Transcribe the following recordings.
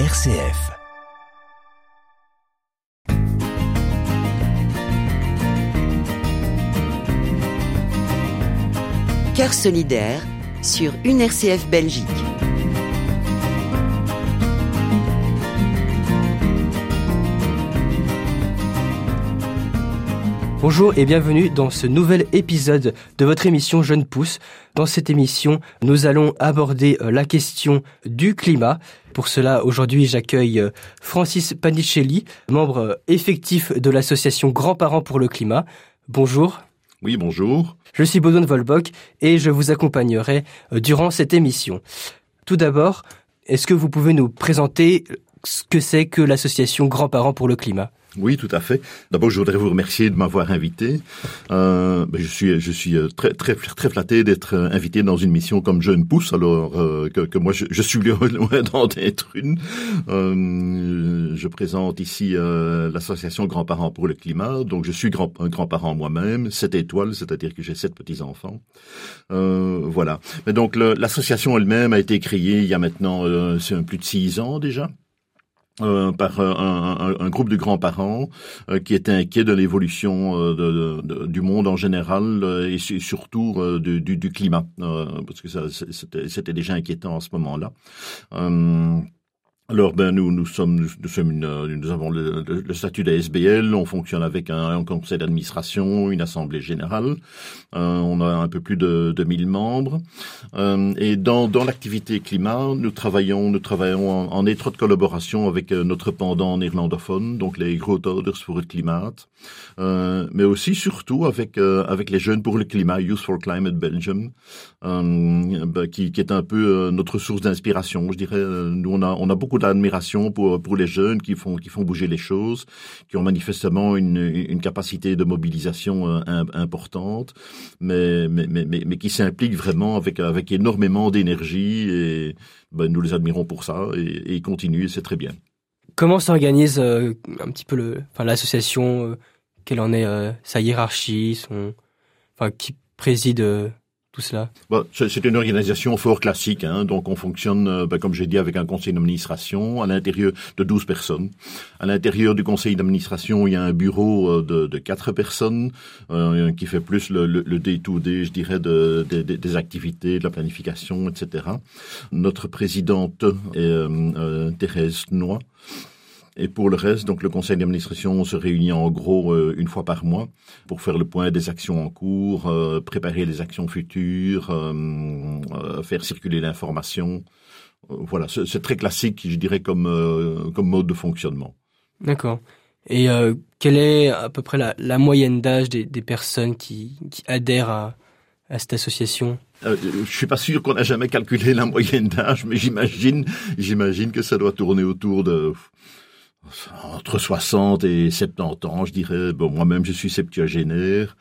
RCF. Cœur solidaire sur une RCF Belgique. Bonjour et bienvenue dans ce nouvel épisode de votre émission Jeune Pousse. Dans cette émission, nous allons aborder euh, la question du climat. Pour cela, aujourd'hui, j'accueille euh, Francis Panicelli, membre euh, effectif de l'association Grands-parents pour le climat. Bonjour. Oui, bonjour. Je suis Baudouin Volbock et je vous accompagnerai durant cette émission. Tout d'abord, est-ce que vous pouvez nous présenter ce que c'est que l'association Grands-parents pour le climat? Oui, tout à fait. D'abord, je voudrais vous remercier de m'avoir invité. Euh, ben, je suis, je suis euh, très, très, flatté d'être euh, invité dans une mission comme Jeune Pousse, alors euh, que, moi, je, je suis loin d'en être une. Je présente ici l'association Grands-parents pour le climat. Donc, je suis grand, un grand-parent moi-même, sept étoiles, c'est-à-dire que j'ai sept petits-enfants. voilà. Mais donc, l'association elle-même a été créée il y a maintenant plus de six ans déjà. Euh, par euh, un, groupe de grands-parents euh, qui étaient inquiets de l'évolution de, du monde en général et surtout du, du, climat, parce que c'était déjà inquiétant en ce moment-là. Alors, ben nous, nous sommes, nous, sommes une, nous avons le, statut d'ASBL. On fonctionne avec un, un conseil d'administration, une assemblée générale. Euh, on a un peu plus de, de 1000 membres. Euh, et dans, dans l'activité climat, nous travaillons, nous travaillons en, étroite collaboration avec euh, notre pendant néerlandophone, donc les Grootouders pour le climat, euh, mais aussi surtout avec euh, avec les jeunes pour le climat, Youth for Climate Belgium, ben, qui, qui est un peu notre source d'inspiration. Je dirais, nous on a on a beaucoup d'admiration pour, pour les jeunes qui font, qui font bouger les choses, qui ont manifestement une, une capacité de mobilisation euh, importante, mais, mais, mais, mais, qui s'impliquent vraiment avec, avec énormément d'énergie et ben, nous les admirons pour ça et, et ils continuent, c'est très bien. Comment s'organise euh, un petit peu le, enfin, l'association, euh, quelle en est sa hiérarchie, son, enfin, qui préside tout cela C'est une organisation fort classique, hein, donc on fonctionne, euh, ben, comme j'ai dit, avec un conseil d'administration à l'intérieur de 12 personnes. À l'intérieur du conseil d'administration, il y a un bureau euh, de, de 4 personnes euh, qui fait plus le, le, day-to-day, je dirais, de, des activités, de la planification, etc. Notre présidente est Thérèse Noix. Et pour le reste, donc le conseil d'administration se réunit en gros euh, une fois par mois pour faire le point des actions en cours, euh, préparer les actions futures, euh, faire circuler l'information. voilà, c'est très classique, je dirais, comme, comme mode de fonctionnement. D'accord. Et quelle est à peu près la, la moyenne d'âge des, des, personnes qui, qui adhèrent à, à cette association? Euh, je suis pas sûr qu'on a jamais calculé la moyenne d'âge, mais j'imagine, j'imagine que ça doit tourner autour de entre 60 et 70 ans, je dirais. Bon, moi-même, je suis septuagénaire.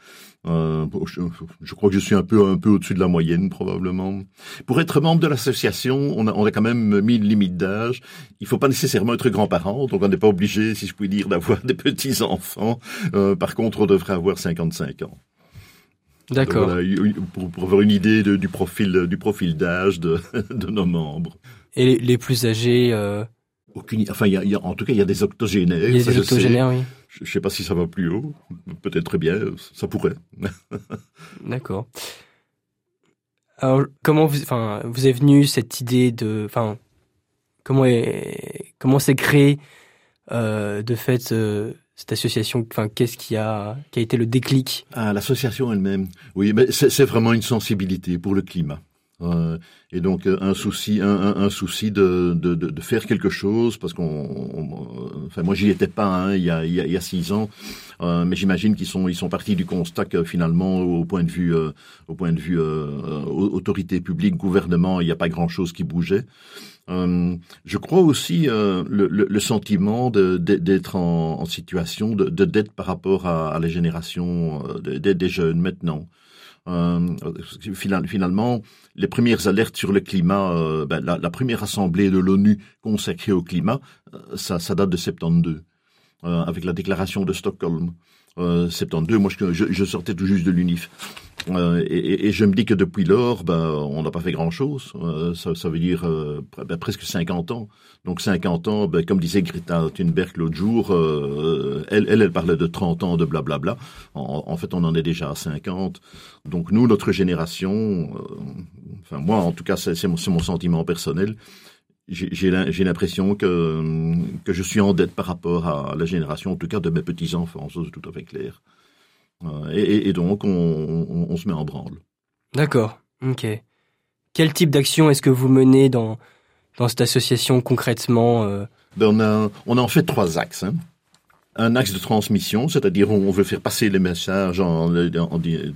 Euh, je, je, crois que je suis un peu un peu au-dessus de la moyenne probablement. Pour être membre de l'association, on a, on a quand même mis une limite d'âge. Il faut pas nécessairement être grand-parent, donc on n'est pas obligé, si je puis dire, d'avoir des petits enfants. Euh, par contre, on devrait avoir 55 ans. D'accord. Voilà, pour, pour, avoir une idée de, du profil du profil d'âge de, de nos membres. Et les, les plus âgés euh, aucune, enfin, il y a, y a, en tout cas, il y a des octogénaires. Il y a des octogénaires, oui. Je ne sais pas si ça va plus haut. Peut-être très bien, ça pourrait. D'accord. Alors, comment vous, enfin, vous est venue cette idée de, enfin, comment est, comment s'est créé euh, de fait euh, cette association Enfin, qu'est-ce qui a, qui a été le déclic? Ah, l'association elle-même. Oui, mais c'est vraiment une sensibilité pour le climat. Euh, et donc euh, un souci, un, souci de, faire quelque chose, parce qu'on, enfin moi j'y étais pas hein, il, y a, six ans, euh, mais j'imagine qu'ils sont ils sont partis du constat que finalement au point de vue euh, au point de vue autorité publique, gouvernement, il n'y a pas grand chose qui bougeait. je crois aussi le, sentiment d'être en, situation de, dette par rapport à, à la génération des, des jeunes maintenant. Euh, finalement, les premières alertes sur le climat, euh, ben, la, la, première assemblée de l'ONU consacrée au climat, euh, ça, ça, date de 72, avec la déclaration de Stockholm. 72, moi je, je, sortais tout juste de l'UNIF. Euh, et, et, je me dis que depuis lors, ben, on n'a pas fait grand-chose. Euh, ça, ça, veut dire euh, ben, presque 50 ans. Donc 50 ans, ben, comme disait Greta Thunberg l'autre jour, elle, elle, elle, parlait de 30 ans de blablabla. En, en, fait, on en est déjà à 50. Donc nous, notre génération, enfin moi en tout cas, c'est mon, mon sentiment personnel, j'ai l'impression que, que je suis en dette par rapport à la génération, en tout cas de mes petits-enfants, ça c'est tout à fait clair. Euh, et, et, donc, on, on, on, se met en branle. D'accord, ok. Quel type d'action est-ce que vous menez dans, dans cette association concrètement euh? Ben on, a, on a en fait trois axes. Hein un axe de transmission, c'est-à-dire on veut faire passer les messages en, en, dire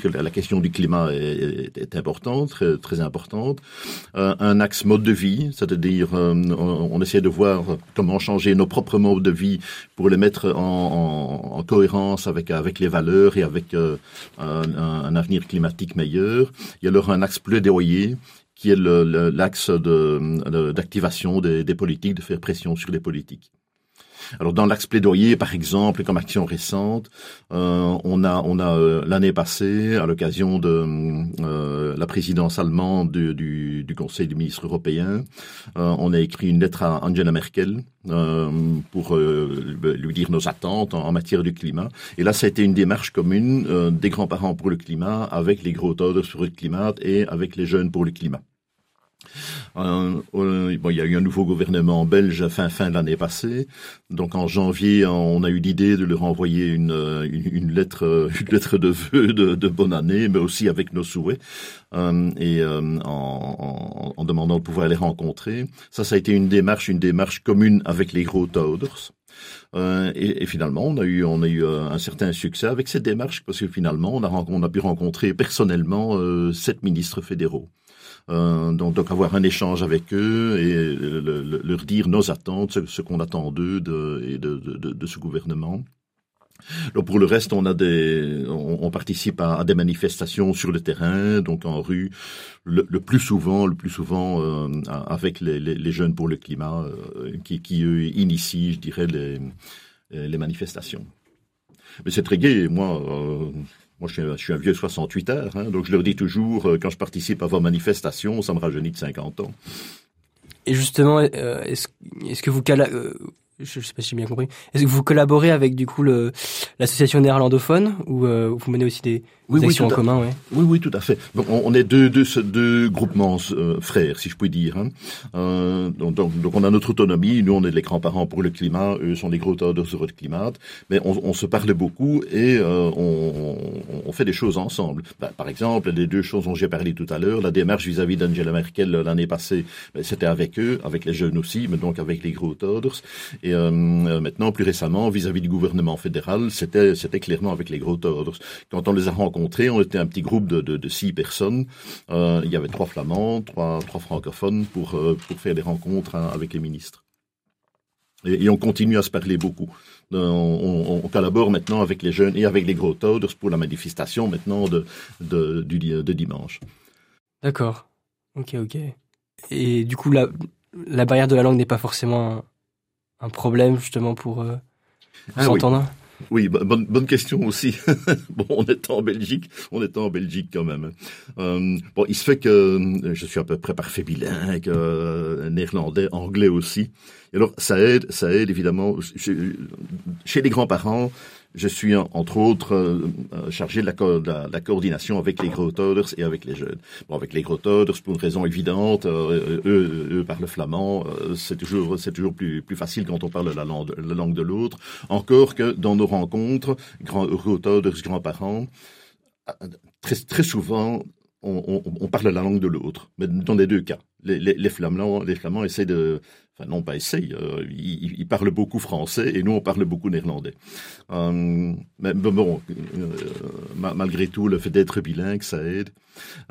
que la question du climat est, est importante, très, très importante. Euh, un axe mode de vie, c'est-à-dire euh, on, essaie de voir comment changer nos propres modes de vie pour les mettre en, en, en cohérence avec avec les valeurs et avec euh, un, un, avenir climatique meilleur. Il y a alors un axe plaidoyer qui est l'axe d'activation de, des, des politiques, de faire pression sur les politiques. Alors dans l'axe plaidoyer, par exemple, comme action récente, euh, on a, on a euh, l'année passée, à l'occasion de euh, la présidence allemande du, du, du, Conseil des ministres européens, euh, on a écrit une lettre à Angela Merkel euh, pour lui dire nos attentes en, matière du climat. Et là, ça a été une démarche commune des grands-parents pour le climat avec les gros taux sur le climat et avec les jeunes pour le climat. Euh, euh, bon, il y a eu un nouveau gouvernement belge fin fin de l'année passée. Donc en janvier, on a eu l'idée de leur envoyer une, une, une, lettre, une lettre de vœux de, de, bonne année, mais aussi avec nos souhaits euh, et euh, en, en, demandant de pouvoir les rencontrer. Ça, ça a été une démarche, une démarche commune avec les gros Toaders. Euh, et, et, finalement, on a eu, on a eu euh, un certain succès avec cette démarche parce que finalement, on a, on a pu rencontrer personnellement euh, sept ministres fédéraux. Euh, donc, donc, avoir un échange avec eux et le, leur dire nos attentes, ce, qu'on attend d'eux de, et de, ce gouvernement. Donc pour le reste, on a des, on, participe à, des manifestations sur le terrain, donc en rue, le, plus souvent, le plus souvent euh, avec les, jeunes pour le climat, euh, qui, qui eux initient, je dirais, les, les manifestations. Mais c'est très gai. Moi, euh, moi, je suis, un vieux 68 heures, hein, donc je leur dis toujours, euh, quand je participe à vos manifestations, ça me rajeunit de 50 ans. Et justement, euh, est-ce est que vous euh, je, sais pas si j'ai bien compris. Est-ce que vous collaborez avec du coup l'association néerlandophone ou vous menez aussi des, oui, oui, en commun ouais. Oui, oui, tout à fait. Donc, on, est deux, deux, deux groupements euh, frères, si je puis dire. Hein. Euh, donc, donc, donc, on a notre autonomie. Nous, on est les grands-parents pour le climat. Eux sont les gros auteurs sur le climat. Mais on, on, se parle beaucoup et euh, on, on, fait des choses ensemble. Bah, par exemple, les deux choses dont j'ai parlé tout à l'heure, la démarche vis-à-vis d'Angela Merkel l'année passée, ben, c'était avec eux, avec les jeunes aussi, mais donc avec les gros auteurs. Et euh, maintenant, plus récemment, vis-à-vis du gouvernement fédéral, c'était c'était clairement avec les gros auteurs. Quand on les a rencontrés on était un petit groupe de, de, de six personnes. Euh, il y avait trois flamands, trois, trois francophones pour, euh, pour faire des rencontres hein, avec les ministres. Et, et, on continue à se parler beaucoup. Euh, on, on, collabore maintenant avec les jeunes et avec les gros Toaders pour la manifestation maintenant de, de, du, de dimanche. D'accord. Ok, ok. Et du coup, la, la barrière de la langue n'est pas forcément un, un, problème justement pour, euh, pour ah, s'entendre oui. Oui, bonne, bonne question aussi. bon, on est en Belgique, on est en Belgique quand même. Euh, bon, il se fait que euh, je suis à peu près parfait bilingue, euh, néerlandais, anglais aussi. Et alors, ça aide, ça aide évidemment. Chez, chez les grands-parents, je suis entre autres euh, euh, chargé de la, coordination avec les Grotoders et avec les jeunes. Bon, avec les Grotoders, pour une raison évidente, euh, eux, eux parlent flamand, c'est toujours c'est toujours plus plus facile quand on parle la langue, la langue de l'autre. Encore que dans nos rencontres, grand, Grotoders, grands-parents, très très souvent on, on, on, parle la langue de l'autre, mais dans les deux cas. Les, les, les, Flamands, les Flamands essaient de, enfin non pas essayent, euh, ils, parlent beaucoup français et nous on parle beaucoup néerlandais. Euh, mais bon, euh, malgré tout, le fait d'être bilingue, ça aide.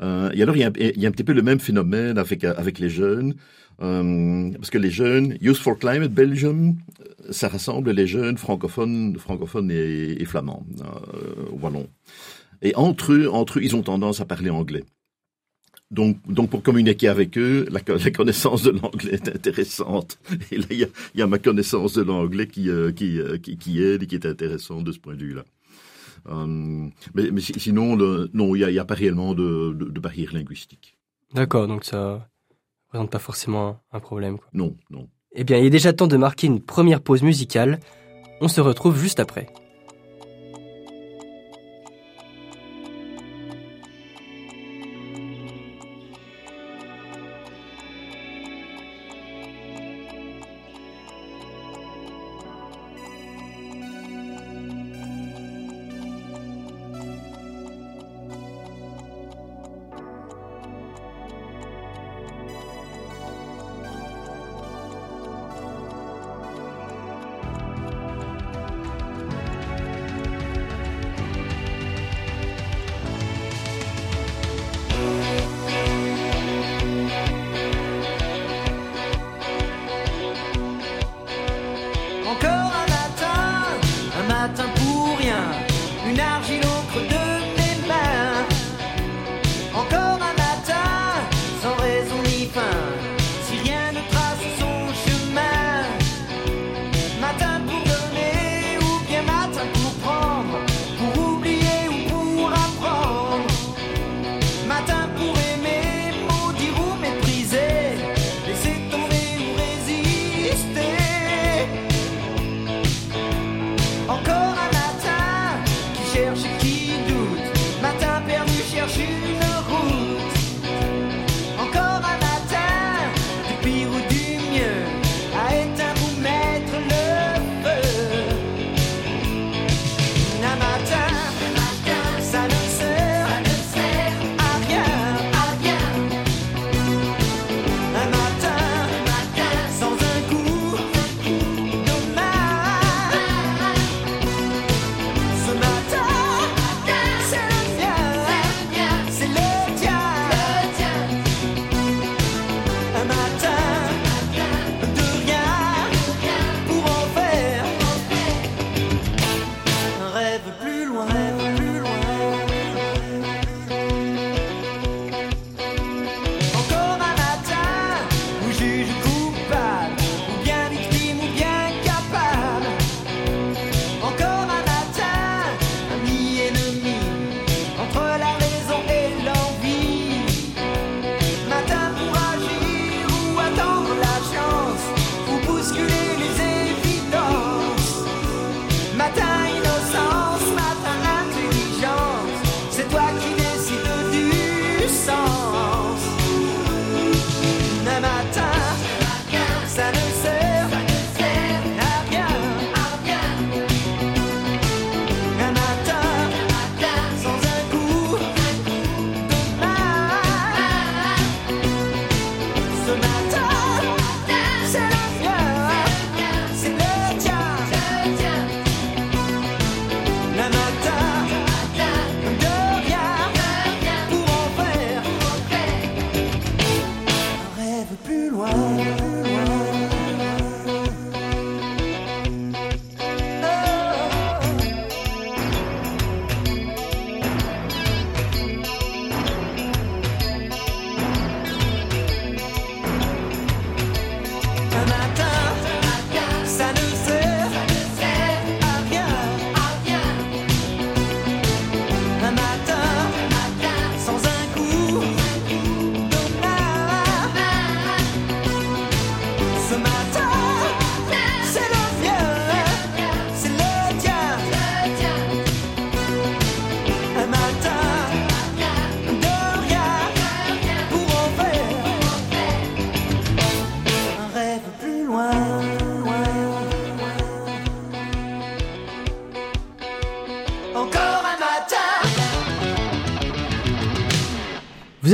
Euh, et alors il y, a, il y, a, un petit peu le même phénomène avec avec les jeunes, euh, parce que les jeunes, Youth for Climate Belgium, ça rassemble les jeunes francophones, francophones et, et flamands, wallons. Et entre eux, entre eux, ils ont tendance à parler anglais. Donc, donc pour communiquer avec eux, la, la connaissance de l'anglais est intéressante. Et là, il y a, y a, ma connaissance de l'anglais qui, euh, qui, euh, qui, qui, aide et qui est intéressante de ce point de vue-là. mais, mais, sinon, non, il n'y a, a, pas réellement de, de, de barrière linguistique. D'accord, donc ça ne présente pas forcément un problème. Quoi. Non, non. Eh bien, il est déjà temps de marquer une première pause musicale. On se retrouve juste après.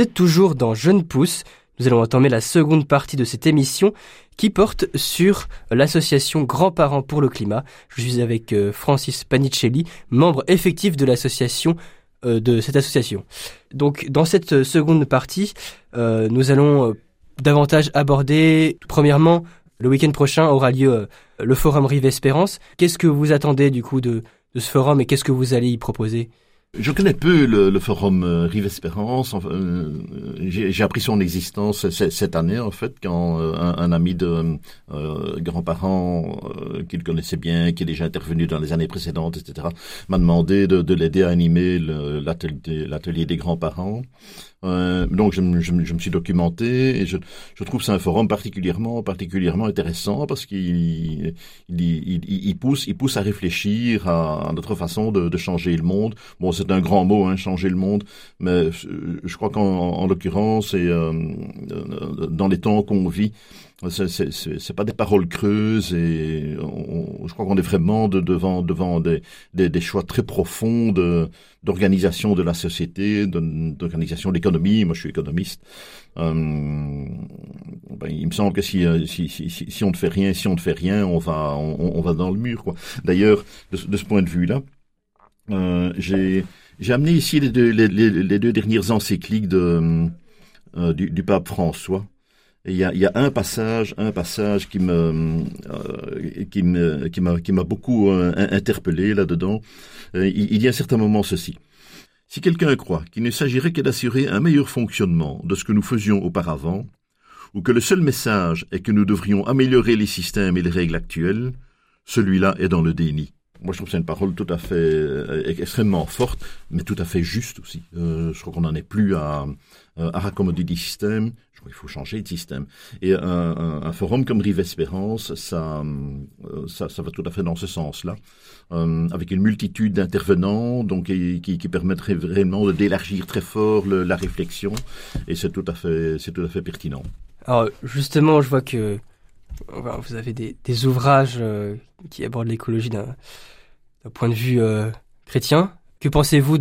Toujours dans Jeune Pousse. Nous allons entamer la seconde partie de cette émission qui porte sur l'association Grands-parents pour le climat. Je suis avec euh, Francis Panicelli, membre effectif euh, de cette association. Donc dans cette seconde partie, euh, nous allons davantage aborder premièrement le week-end prochain aura lieu le forum Rive Espérance. Qu'est-ce que vous attendez du coup de ce forum et qu'est-ce que vous allez y proposer? Je connais peu le, forum euh, Rive Espérance. Euh, j'ai appris son existence cette année, en fait, quand euh, un, ami de grands-parents qu'il connaissait bien, qui est déjà intervenu dans les années précédentes, etc., m'a demandé de, de l'aider à animer l'atelier des grands-parents. Euh, donc je, je, je, me suis documenté et je, je trouve c'est un forum particulièrement particulièrement intéressant parce qu'il il, il, il, pousse il pousse à réfléchir à, notre façon de, de, changer le monde. Bon, c'est un grand mot, hein, changer le monde, mais je crois qu'en en, l'occurrence et euh, dans les temps qu'on vit, c'est pas des paroles creuses et je crois qu'on est vraiment de, devant devant des, des, des, choix très profonds d'organisation de, la société, d'organisation de l'économie. Moi, je suis économiste. Euh, ben, il me semble que si, euh, si, si, si, on ne fait rien, si on ne fait rien, on va on, on va dans le mur. D'ailleurs, de, ce point de vue-là, euh, j'ai j'ai amené ici les deux, les deux dernières encycliques de, euh, du, du pape François il y a, y a, un passage, un passage qui me, euh, qui m'a, qui m'a beaucoup euh, interpellé là-dedans. Euh, il, y a un certain moment ceci. Si quelqu'un croit qu'il ne s'agirait que d'assurer un meilleur fonctionnement de ce que nous faisions auparavant, ou que le seul message est que nous devrions améliorer les systèmes et les règles actuelles, celui-là est dans le déni. Moi, je trouve que c'est une parole tout à fait euh, extrêmement forte, mais tout à fait juste aussi. Euh, je crois qu'on n'en est plus à, à raccommoder des systèmes. Je crois qu'il faut changer de système. Et un, forum comme Rive Espérance, ça, euh, ça, va tout à fait dans ce sens-là, euh, avec une multitude d'intervenants, donc qui, qui permettrait vraiment d'élargir très fort la réflexion. Et c'est tout à fait, c'est tout à fait pertinent. Alors justement, je vois que vous avez des, ouvrages euh, qui abordent l'écologie d'un point de vue euh, chrétien. Que pensez-vous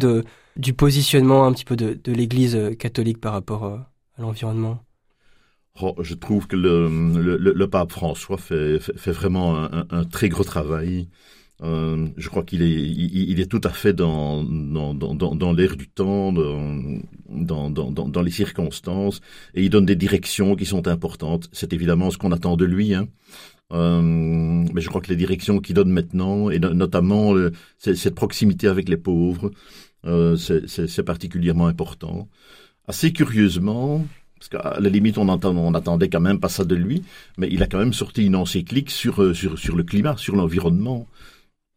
du positionnement un petit peu de, l'Église euh, catholique par rapport à l'environnement? Oh, Je trouve que le, pape François fait, vraiment un, très gros travail. Euh, je crois qu'il est, il, est tout à fait dans, dans, dans, dans l'air du temps, dans, dans, les circonstances, et il donne des directions qui sont importantes. C'est évidemment ce qu'on attend de lui. Hein. Euh, mais je crois que les directions qu'il donne maintenant, et notamment euh, cette proximité avec les pauvres, euh, c'est particulièrement important. Assez curieusement, parce qu'à la limite on, entend, on attendait quand même pas ça de lui, mais il a quand même sorti une encyclique sur, sur, sur le climat, sur l'environnement.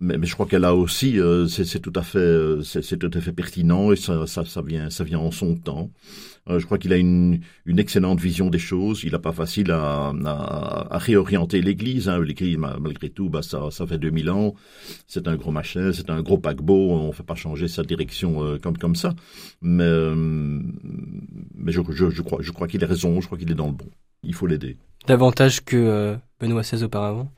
Mais, mais, je crois qu'elle a aussi, euh, c'est tout à fait, euh, c'est tout à fait pertinent et ça, ça, ça, vient, ça vient en son temps. Euh, je crois qu'il a une, une excellente vision des choses. Il n'a pas facile à, à, à réorienter l'Église. Hein. L'Église, malgré tout, bah, ça, ça fait 2000 ans. C'est un gros machin, c'est un gros paquebot. On ne fait pas changer sa direction euh, comme comme ça. Mais, euh, mais je, je, je crois, je crois qu'il a raison. Je crois qu'il est dans le bon. Il faut l'aider. Davantage que Benoît XVI auparavant.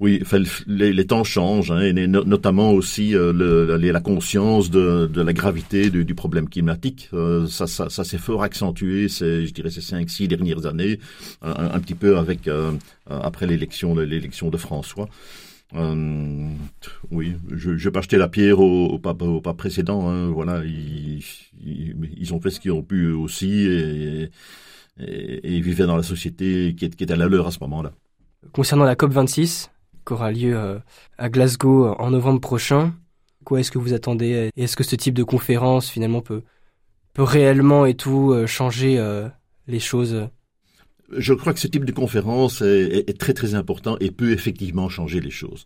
Oui, les, temps changent, hein, et notamment aussi euh, la conscience de, la gravité du, problème climatique. Euh, ça, s'est fort accentué, c'est, je dirais, ces cinq, six dernières années, un, petit peu avec euh, après l'élection, l'élection de François. Oui, je, je vais pas jeter la pierre au, au pape, précédent. Hein, voilà, ils, ont fait ce qu'ils ont pu aussi et, et, vivaient dans la société qui, qui était à la leur à ce moment-là. Concernant la COP 26, qui aura lieu euh, à Glasgow euh, en novembre prochain. Quoi est-ce que vous attendez Est-ce que ce type de conférence finalement peut, peut réellement et tout euh, changer les choses? Je crois que ce type de conférence est, est, très très important et peut effectivement changer les choses.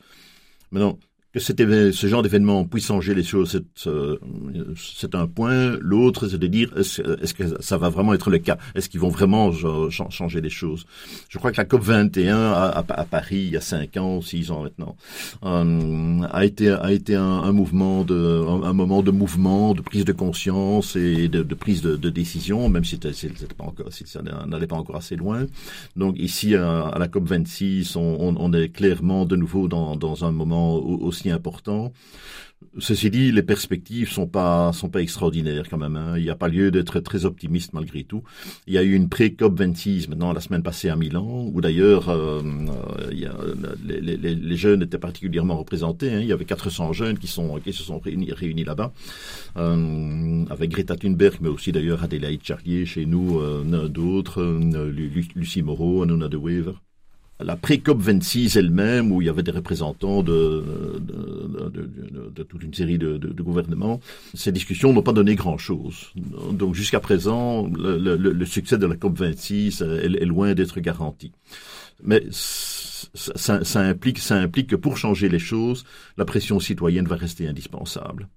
Maintenant, que ce genre d'événement puisse changer les choses, c'est un point. L'autre, c'est de dire est-ce est que ça va vraiment être le cas? Est-ce qu'ils vont vraiment changer les choses? Je crois que la COP 21 à, Paris il y a cinq ans, six ans maintenant, euh, a été a été un, mouvement de un, moment de mouvement, de prise de conscience et de, prise de, décision, même si, c'était pas encore, si ça n'allait pas encore assez loin. Donc ici à, la COP 26, on, on, on, est clairement de nouveau dans, dans un moment aussi important. Ceci dit, les perspectives sont pas sont pas extraordinaires quand même. Hein. Il n'y a pas lieu d'être très optimiste malgré tout. Il y a eu une pré-COP 26 maintenant la semaine passée à Milan, où d'ailleurs euh, euh les, jeunes étaient particulièrement représentés. Hein. Il y avait 400 jeunes qui se sont réunis, là-bas, euh, avec Greta Thunberg, mais aussi d'ailleurs Adélaïde Charlier chez nous, d'autres, Lucie Moreau, Anuna de Weaver. La pré-COP 26 elle-même, où il y avait des représentants de, toute une série de, gouvernements, ces discussions n'ont pas donné grand-chose. Donc jusqu'à présent, le, succès de la COP 26 est, est loin d'être garanti. Mais ça, ça, implique, ça implique que pour changer les choses, la pression citoyenne va rester indispensable.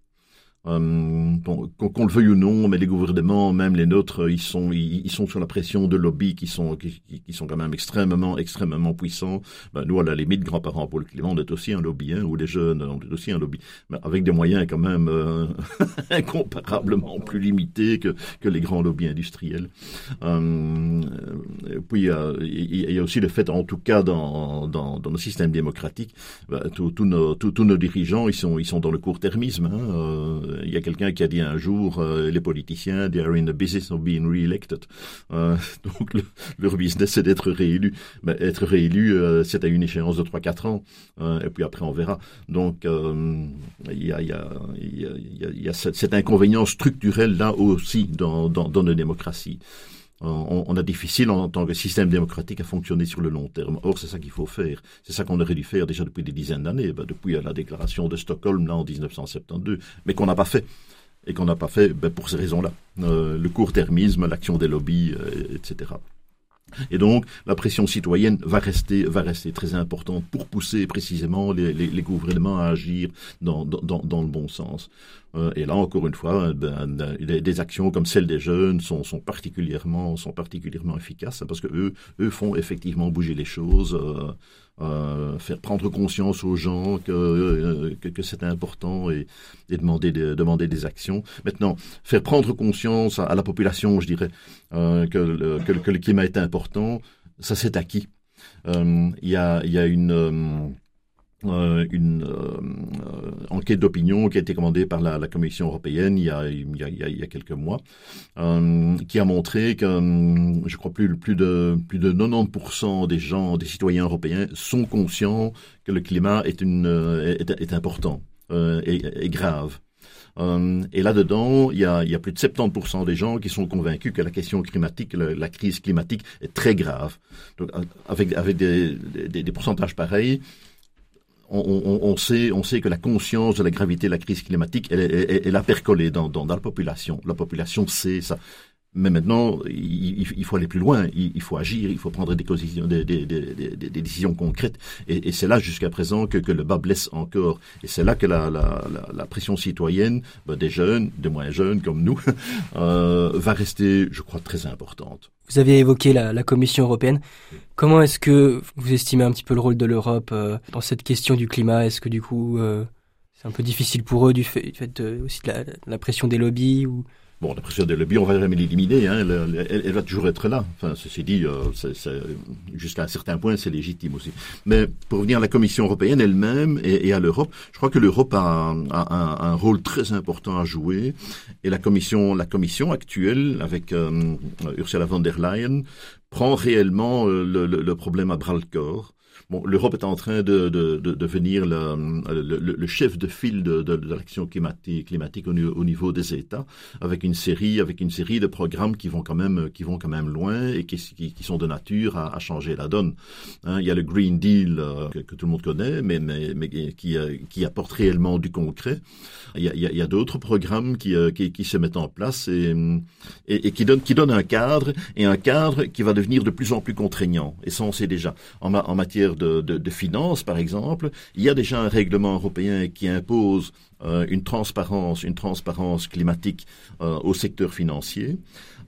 Euh, qu'on le veuille ou non, mais les gouvernements, même les nôtres, ils sont, ils, sont sous la pression de lobbies qui sont, qui, sont quand même extrêmement, extrêmement puissants. Ben, nous, à la limite, grands-parents pour le climat, on est aussi un lobby, hein, ou les jeunes, on est aussi un lobby, mais avec des moyens quand même euh, incomparablement plus limités que, que les grands lobbies industriels. Euh, puis il y, a aussi le fait, en tout cas dans, dans, dans nos systèmes démocratiques, ben, tous nos, nos dirigeants, ils sont, ils sont dans le court-termisme. Hein, euh, il y a quelqu'un qui a dit un jour, euh, les politiciens, they are in the business of being re-elected. Euh, donc leur business, c'est d'être réélu. Mais être réélu, euh, c'est à une échéance de 3-4 ans. et puis après, on verra. Donc, il y a, y, a, y, a, cet inconvénient structurel là aussi dans, dans, dans nos démocraties on, a difficile en tant que système démocratique à fonctionner sur le long terme. Or, c'est ça qu'il faut faire. C'est ça qu'on aurait dû faire déjà depuis des dizaines d'années, ben, depuis la déclaration de Stockholm là en 1972, mais qu'on n'a pas fait. Et qu'on n'a pas fait ben, pour ces raisons-là. Euh, le court-termisme, l'action des lobbies, euh, etc. Et donc, la pression citoyenne va rester, va rester très importante pour pousser précisément les, gouvernements à agir dans, le bon sens. Euh, et là, encore une fois, ben, des, des, actions comme celle des jeunes sont, particulièrement, sont particulièrement efficaces parce que eux, eux font effectivement bouger les choses. Euh, euh, faire prendre conscience aux gens que, euh, que, c'est important et, demander, de, demander des actions. Maintenant, faire prendre conscience à, la population, je dirais, euh, que, le, climat est important, ça c'est acquis. Euh, il y, a, y a une euh, une euh, enquête d'opinion qui a été commandée par la, la, Commission européenne il y a, il y a, il y a quelques mois, euh, qui a montré que, je crois plus, plus de plus de 90% des gens, des citoyens européens, sont conscients que le climat est une est, est important euh, et, et, grave. Euh, et là-dedans, il y, a, il y a plus de 70% des gens qui sont convaincus que la question climatique, la crise climatique est très grave. Donc, avec, avec des, des, des pourcentages pareils, on, sait, on sait que la conscience de la gravité de la crise climatique, elle, elle, a percolé dans, la population. La population sait ça. Mais maintenant, il, faut aller plus loin, il, faut agir, il faut prendre des, décisions concrètes. Et, c'est là, jusqu'à présent, que, le bas blesse encore. Et c'est là que la, pression citoyenne, ben, des jeunes, des moins jeunes comme nous, euh, va rester, je crois, très importante. Vous aviez évoqué la, Commission européenne. Comment est-ce que vous estimez un petit peu le rôle de l'Europe euh, dans cette question du climat? Est-ce que du coup, euh, c'est un peu difficile pour eux du fait, aussi de la, la pression des lobbies ou? Bon, la pression des lobbies, on va jamais l'éliminer. Hein, elle, elle, elle, va toujours être là. Enfin, ceci dit, euh, jusqu'à un certain point, c'est légitime aussi. Mais pour revenir à la Commission européenne elle-même et, et, à l'Europe, je crois que l'Europe a, a un, un, rôle très important à jouer. Et la Commission, la Commission actuelle, avec euh, Ursula von der Leyen, prend réellement euh, le, le, le problème à bras le corps. Bon, l'Europe est en train de, de, de devenir le, le, le, chef de file de, de, l'action climatique, climatique au, au, niveau des États, avec une série, avec une série de programmes qui vont quand même, qui vont quand même loin et qui, qui, qui sont de nature à, à, changer la donne. Hein, il y a le Green Deal euh, que, que, tout le monde connaît, mais, mais, mais qui, euh, qui apporte réellement du concret. Il y a, il y a d'autres programmes qui, euh, qui, qui, se mettent en place et, et, et, qui donnent, qui donnent un cadre et un cadre qui va devenir de plus en plus contraignant. Et ça, on sait déjà en, en matière de, finances, par exemple, il y a déjà un règlement européen qui impose euh, une transparence, une transparence climatique euh, au secteur financier,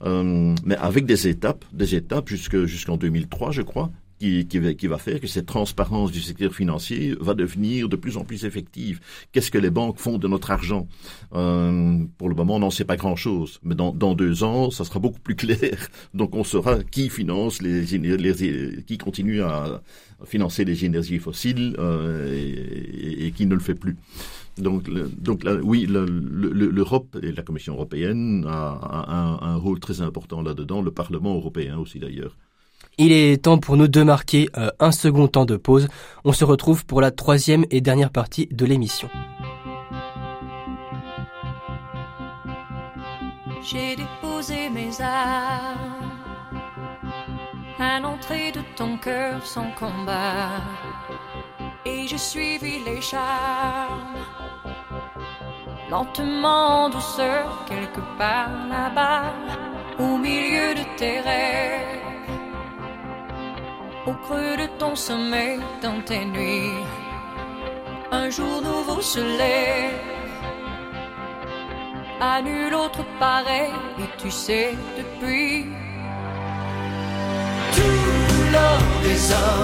euh, mais avec des étapes, des étapes jusqu'en jusqu 2003, je crois, qui, qui, qui, va faire que cette transparence du secteur financier va devenir de plus en plus effective. Qu'est-ce que les banques font de notre argent? Euh, Pour le moment, on n'en sait pas grand-chose. Mais dans, dans, deux ans, ça sera beaucoup plus clair. Donc on saura qui finance les, les qui continue à financer les énergies fossiles euh, et, et, qui ne le fait plus. Donc, le, donc là, oui, l'Europe et la Commission européenne a, a un, un rôle très important là-dedans, le Parlement européen aussi d'ailleurs. Il est temps pour nous de marquer euh, un second temps de pause. On se retrouve pour la troisième et dernière partie de l'émission. J'ai déposé mes armes à l'entrée de ton cœur sans combat. Et j'ai suivi les charmes, lentement, en douceur, quelque part là-bas, au milieu de tes rêves, au creux de ton sommeil, dans tes nuits. Un jour nouveau se lève à nul autre pareil, et tu sais depuis tout l'or des hommes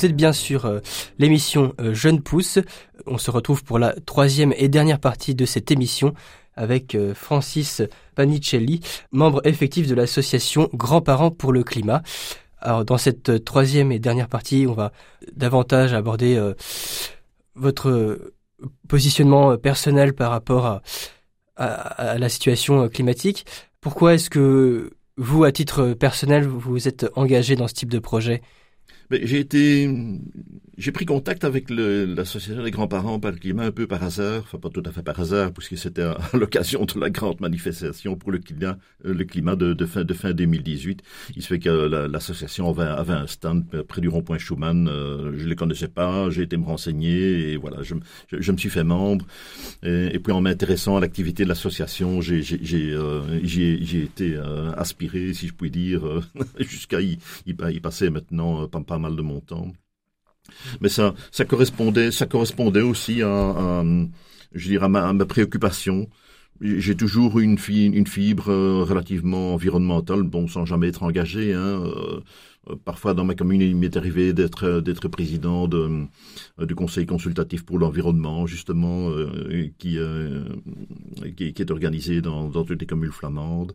Vous êtes bien sur euh, l'émission euh, Jeune Pousse. On se retrouve pour la troisième et dernière partie de cette émission avec euh, Francis Panicelli, membre effectif de l'association Grands-parents pour le climat. Alors dans cette troisième et dernière partie, on va davantage aborder votre positionnement personnel par rapport à, la situation climatique. Pourquoi est-ce que vous, à titre personnel, vous êtes engagé dans ce type de projet? J'ai été, j'ai pris contact avec l'association des grands-parents par le climat un peu par hasard, enfin pas tout à fait par hasard, puisque c'était à l'occasion de la grande manifestation pour le climat, euh, de, fin de fin 2018. Il se fait que la- l'association avait, avait un stand près du rond-point Schumann. euh, je les connaissais pas, j'ai été me renseigner et voilà, je, me- suis fait membre. Et, puis en m'intéressant à l'activité de l'association, j'ai euh, été euh, aspiré, si je puis dire, jusqu'à y, passer maintenant pas mal de mon temps. Mais ça, ça correspondait, ça correspondait aussi à, à, je dirais, à ma, préoccupation. J'ai toujours une, une fibre euh, relativement environnementale, bon, sans jamais être engagé. Hein, euh, parfois, dans ma commune, il m'est arrivé d'être euh, d'être président de, euh, du conseil consultatif pour l'environnement, justement, euh, qui, euh, qui, qui est organisé dans, dans toutes les communes flamandes.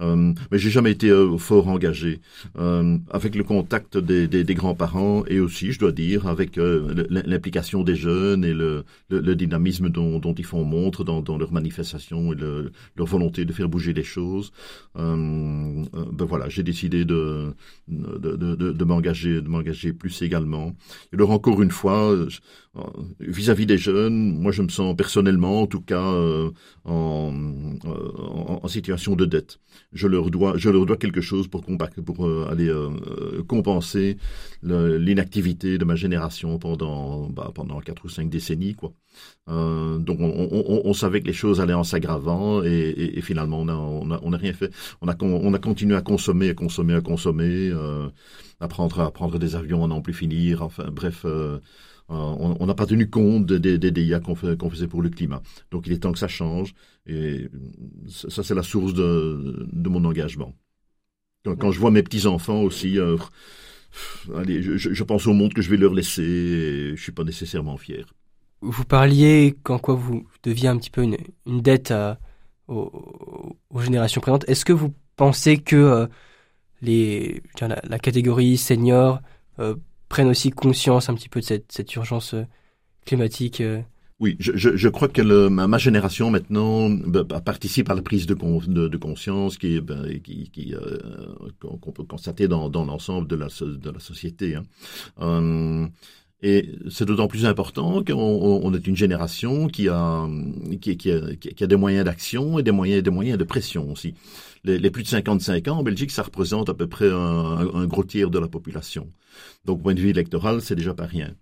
Euh, mais j'ai jamais été euh, fort engagé. Euh, avec le contact des, des, des grands-parents et aussi, je dois dire, avec euh, l'implication des jeunes et le, le, le dynamisme dont, dont ils font montre dans, dans leurs manifestations et le, leur volonté de faire bouger les choses, euh, euh, ben voilà, j'ai décidé de, de, de, de, de m'engager, de m'engager plus également. Et alors encore une fois, euh, vis-à-vis des jeunes, moi je me sens personnellement, en tout cas, euh, en, euh, en, en situation de dette. Je leur dois, je leur dois quelque chose pour, compa- pour euh, aller euh, compenser l'inactivité de ma génération pendant, bah, pendant quatre ou cinq décennies, quoi. Donc on, on, on savait que les choses allaient en s'aggravant et, et, et finalement on a, on a, on a rien fait. On a, on a continué à consommer, à consommer, à consommer. euh, à prendre à prendre des avions à n'en plus finir. Enfin bref. on n'a pas tenu compte des, des dégâts qu'on faisait pour le climat. Donc il est temps que ça change. Et ça, c'est la source de, mon engagement. Quand, je vois mes petits-enfants aussi, euh, allez, je, pense au monde que je vais leur laisser et je suis pas nécessairement fier. Vous parliez qu'en quoi vous deviez un petit peu une, dette aux, générations présentes. Est-ce que vous pensez que euh, les, la, la, catégorie senior euh, prennent aussi conscience un petit peu de cette, cette urgence euh, climatique euh oui, je, je, je, crois que le, ma, génération maintenant ben, participe à la prise de, de, conscience qui, ben, qui, qui euh, qu'on peut constater dans, dans l'ensemble de la, de la société. Hein. Euh, et c'est d'autant plus important qu'on on est une génération qui a, qui, qui a, qui a des moyens d'action et des moyens, des moyens de pression aussi. Les, plus de 55 ans en Belgique, ça représente à peu près un, un gros tiers de la population. Donc, point de vue électoral, c'est déjà pas rien.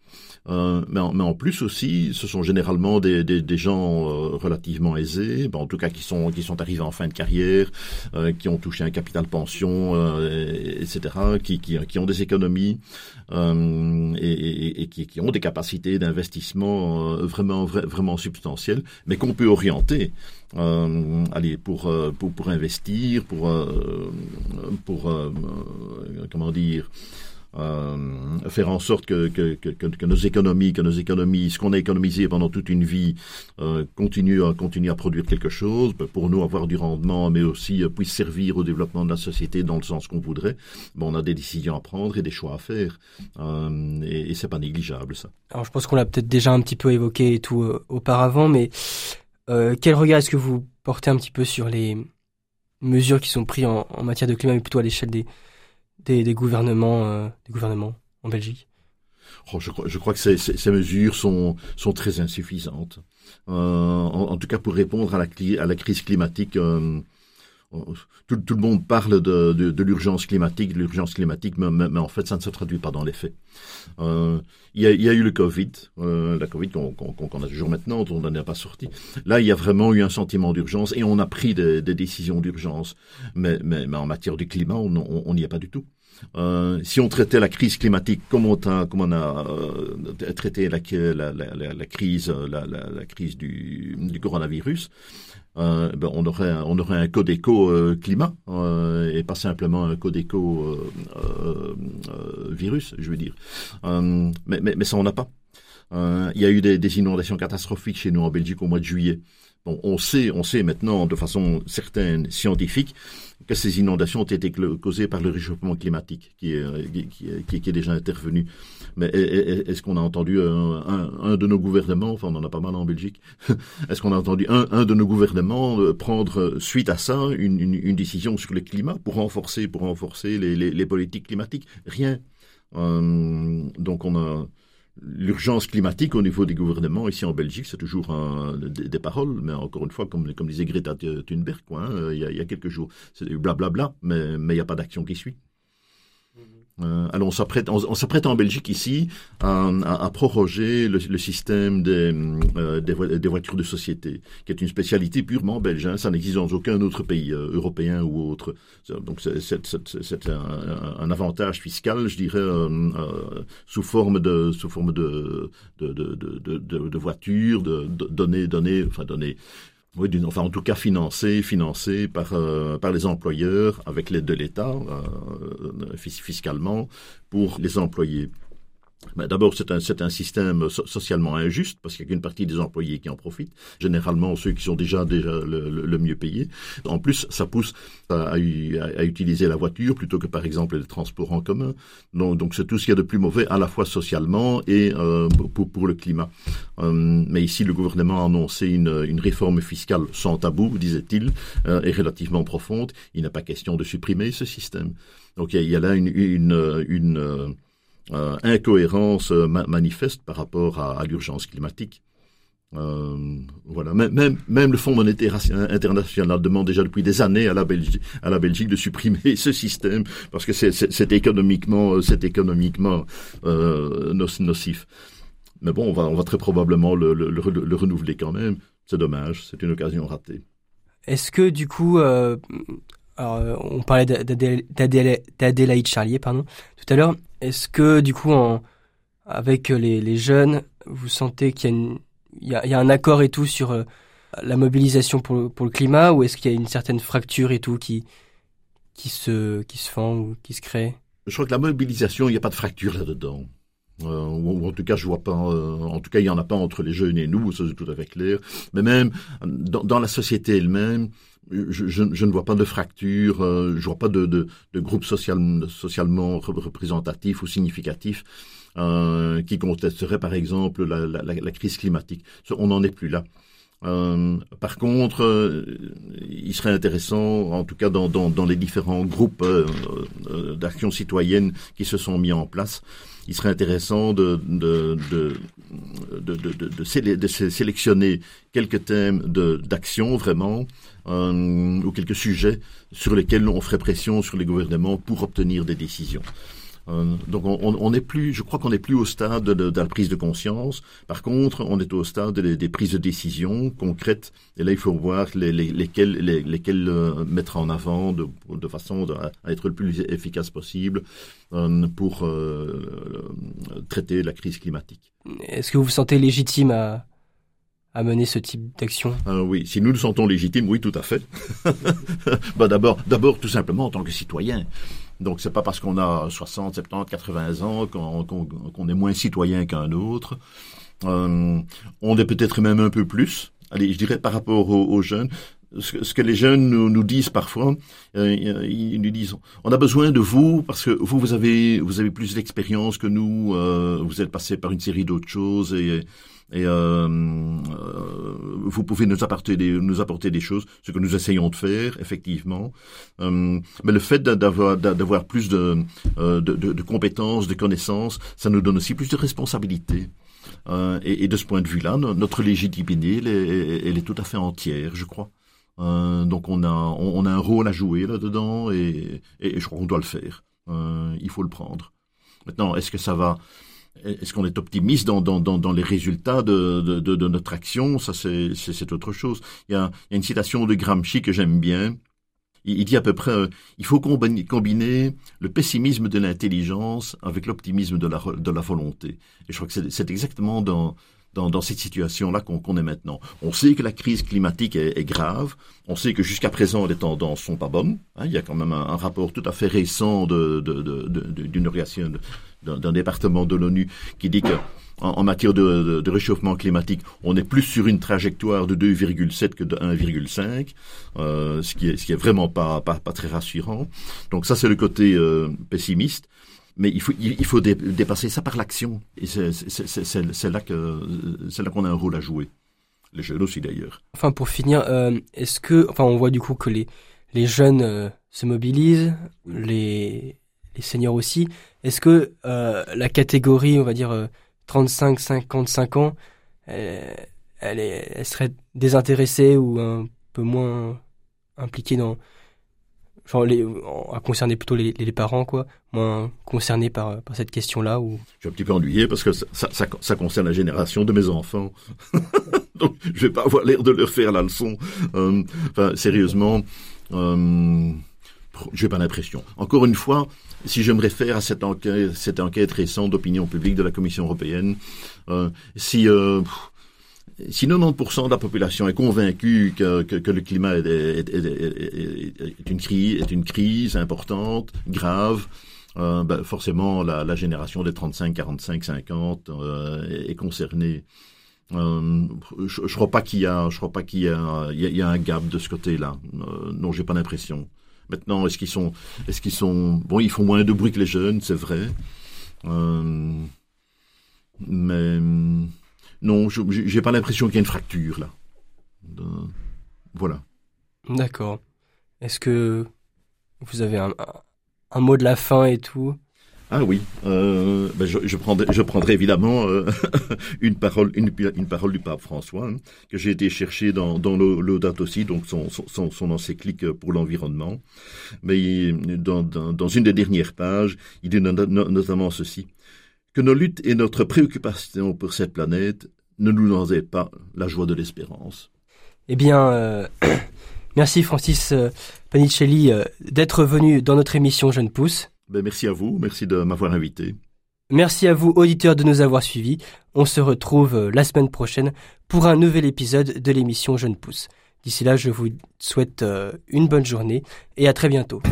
Euh, mais, en, mais, en, plus aussi, ce sont généralement des, des, des gens euh, relativement aisés, ben, en tout cas qui sont qui sont arrivés en fin de carrière, euh, qui ont touché un capital pension, euh, etc., qui, qui, qui, ont des économies euh, et, et, et qui, qui, ont des capacités d'investissement euh, vraiment vraiment substantielles, mais qu'on peut orienter. allez pour, pour pour investir, pour pour comment dire euh, faire en sorte que, nos économies, que nos économies, ce qu'on a économisé pendant toute une vie, euh, continue, à, produire quelque chose, pour nous avoir du rendement, mais aussi euh, puisse servir au développement de la société dans le sens qu'on voudrait. On a des décisions à prendre et des choix à faire, euh, et, et c'est pas négligeable ça. Alors je pense qu'on l'a peut-être déjà un petit peu évoqué et tout euh, auparavant, mais euh, quel regard est-ce que vous portez un petit peu sur les mesures qui sont prises en, en matière de climat, mais plutôt à l'échelle des des, gouvernements, euh, des gouvernements en Belgique? Oh, je, crois, que ces, mesures sont, sont très insuffisantes. Euh, en, tout cas, pour répondre à la, à la crise climatique, euh, tout, le monde parle de, l'urgence climatique, de l'urgence climatique, mais, en fait, ça ne se traduit pas dans les faits. Euh, il, y a, a eu le Covid, euh, la Covid qu'on qu qu a toujours maintenant, dont on n'en est pas sorti. Là, il y a vraiment eu un sentiment d'urgence et on a pris des, décisions d'urgence. Mais, en matière du climat, on n'y est pas du tout. Euh, si on traitait la crise climatique comme on a, on a euh, traité la, crise, la, crise du coronavirus, euh, ben on aurait un, on aurait un code éco euh, climat euh, et pas simplement un code éco euh, virus, je veux dire. mais, mais, mais ça on n'a pas. il y a eu des, des inondations catastrophiques chez nous en Belgique au mois de juillet. Bon, on sait, on sait maintenant de façon certaine, scientifique, que ces inondations ont été causées par le réchauffement climatique qui est, qui est déjà intervenu. Mais est-ce qu'on a entendu un, un, de nos gouvernements, enfin on en a pas mal en Belgique, est-ce qu'on a entendu un, de nos gouvernements euh, prendre suite à ça une, décision sur le climat pour renforcer, pour renforcer les, politiques climatiques? Rien. Euh, donc on a l'urgence climatique au niveau des gouvernements ici en Belgique, c'est toujours des, paroles, mais encore une fois, comme, disait Greta Thunberg, quoi, hein, il, y a, quelques jours, c'est blablabla, mais, mais il n'y a pas d'action qui suit. Euh, alors on s'apprête, on, s'apprête en Belgique ici à, à, à proroger le, le, système des, euh, des, voitures de société, qui est une spécialité purement belge. Hein, ça n'existe dans aucun autre pays euh, européen ou autre. Donc c'est un, un, avantage fiscal, je dirais, euh, euh, sous forme de sous forme de de, de, de, de, de voitures, de, de données données, enfin données oui, enfin en tout cas financé, financé par euh, par les employeurs avec l'aide de l'État euh, fiscalement pour les employés. D'abord, c'est un, un système so socialement injuste parce qu'il n'y a qu'une partie des employés qui en profitent, généralement ceux qui sont déjà, déjà le, le, mieux payés. En plus, ça pousse à, à, à, utiliser la voiture plutôt que par exemple les transports en commun. Donc, c'est tout ce qu'il y a de plus mauvais à la fois socialement et euh, pour, pour, le climat. Euh, mais ici, le gouvernement a annoncé une, une réforme fiscale sans tabou, disait-il, euh, et relativement profonde. Il n'est pas question de supprimer ce système. Donc il y a, il y a là une, une, une euh, incohérence euh, ma manifeste par rapport à, l'urgence climatique. Euh, voilà, même, le Fonds monétaire international demande déjà depuis des années à la Belgique, de supprimer ce système parce que c'est économiquement, économiquement euh, nocif. Mais bon, on va, très probablement le, le, le, le renouveler quand même. C'est dommage, c'est une occasion ratée. Est-ce que du coup, euh, Alors, euh, on parlait d'Adélaïde Charlier, pardon, tout à l'heure. Est-ce que, du coup, en, avec les, jeunes, vous sentez qu'il y a, une, il y a, un accord et tout sur euh, la mobilisation pour, le- climat, ou est-ce qu'il y a une certaine fracture et tout qui, qui se, qui se fend ou qui se crée? Je crois que la mobilisation, il n'y a pas de fracture là-dedans. Euh, ou, en tout cas, je vois pas. euh, en tout cas, il y en a pas entre les jeunes et nous, c'est tout à fait clair. Mais même dans la société elle-même, je, ne vois pas de fracture. euh, je vois pas de, groupe social, socialement re- représentatif ou significatif euh, qui contesterait, par exemple, la, crise climatique. On n'en est plus là. Euh, par contre, euh, il serait intéressant, en tout cas dans, les différents groupes euh, euh, d'action citoyenne qui se sont mis en place, il serait intéressant de, sélectionner quelques thèmes d'action vraiment, ou quelques sujets sur lesquels on ferait pression sur les gouvernements pour obtenir des décisions. Euh, donc on, on n'est plus, je crois qu'on n'est plus au stade de, de la prise de conscience. Par contre, on est au stade des, des prises de décision concrètes. Et là, il faut voir les, les, lesquelles, les, lesquelles euh, mettre en avant de, de façon à être le plus efficace possible euh, pour euh, traiter la crise climatique. Est-ce que vous vous sentez légitime à, à mener ce type d'action? Euh, oui, si nous nous sentons légitimes, oui, tout à fait. bah, d'abord, d'abord, tout simplement en tant que citoyen. Donc, c'est pas parce qu'on a 60, 70, 80 ans qu'on est moins citoyen qu'un autre. Euh, on est peut-être même un peu plus. Allez, je dirais par rapport aux jeunes. Ce que, ce que les jeunes nous, nous disent parfois, euh, ils nous disent on a besoin de vous parce que vous vous avez vous avez plus d'expérience que nous, euh, vous êtes passé par une série d'autres choses et et euh, euh, vous pouvez nous apporter des nous apporter des choses, ce que nous essayons de faire effectivement. Euh, mais le fait d'a- d'avoir d'a- d'avoir plus de, euh, de, de de compétences, de connaissances, ça nous donne aussi plus de responsabilités. Euh, et, et de ce point de vue-là, no- notre légitimité, elle elle est tout à fait entière, je crois. Euh, donc on a on, a un rôle à jouer là-dedans et, et, je crois qu'on doit le faire. Euh, il faut le prendre. Maintenant, est-ce que ça va Est-ce qu'on est optimiste dans, dans, dans, dans les résultats de, de, de, notre action? Ça, c'est c'est- autre chose. Il y, a, une citation de Gramsci que j'aime bien. Il, dit à peu près, euh, il faut combiner, le pessimisme de l'intelligence avec l'optimisme de la, de la volonté. Et je crois que c'est c'est exactement dans, dans, cette situation-là qu'on qu'on est maintenant. On sait que la crise climatique est, grave. On sait que jusqu'à présent, les tendances sont pas bonnes. Hein, il y a quand même un, rapport tout à fait récent d'une organisation, d'un département de l'ONU qui dit que en, matière de, réchauffement climatique, on est plus sur une trajectoire de 2,7 que de 1,5, euh, ce qui est vraiment pas très rassurant. Donc ça c'est le côté euh, pessimiste. Mais il faut, dépasser ça par l'action. Et c'est là qu'on a un rôle à jouer. Les jeunes aussi d'ailleurs. Enfin, pour finir, euh, est-ce que, enfin, on voit du coup que les jeunes euh, se mobilisent, les seniors aussi. Est-ce que euh, la catégorie, on va dire euh, 35-55 ans, elle serait désintéressée ou un peu moins impliquée dans, genre à concerner plutôt les, parents quoi, moins concernés par par cette question-là Je suis un petit peu ennuyé parce que ça, concerne la génération de mes enfants. Donc, je vais pas avoir l'air de leur faire la leçon. Euh, enfin, sérieusement, euh, j'ai pas l'impression. Encore une fois, si je me réfère à cette enquête, récente d'opinion publique de la Commission européenne, euh, si euh, si 90% de la population est convaincue que, le climat est, une crise, importante, grave, euh, ben forcément la, génération des 35, 45, 50 euh, est, concernée. Euh, je, je crois pas qu'il y a, un gap de ce côté-là. Euh, non, j'ai pas l'impression. Maintenant, est-ce qu'ils sont, est-ce qu'ils sont, bon, ils font moins de bruit que les jeunes, c'est vrai. Mais non, je- j'ai pas l'impression qu'il y a une fracture là. De- voilà. D'accord. Est-ce que vous avez un, mot de la fin et tout? Ah oui, euh, ben je, je, prendrai, je prendrai évidemment euh, une parole, une, une parole du pape François hein, que j'ai été chercher dans, dans le- l'Audate aussi, donc son, son- son, son encyclique pour l'environnement. Mais dans, dans, dans une des dernières pages, il dit no- no- notamment ceci que nos luttes et notre préoccupation pour cette planète ne nous en aient pas la joie de l'espérance. Eh bien, euh, Merci Francis euh, Panicelli euh, d'être venu dans notre émission Jeune Pousse. Ben, merci à vous, merci de m'avoir invité. Merci à vous auditeurs de nous avoir suivis. On se retrouve la semaine prochaine pour un nouvel épisode de l'émission Jeune Pousse. D'ici là, je vous souhaite une bonne journée et à très bientôt.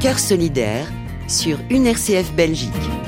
Cœur solidaire sur une RCF Belgique.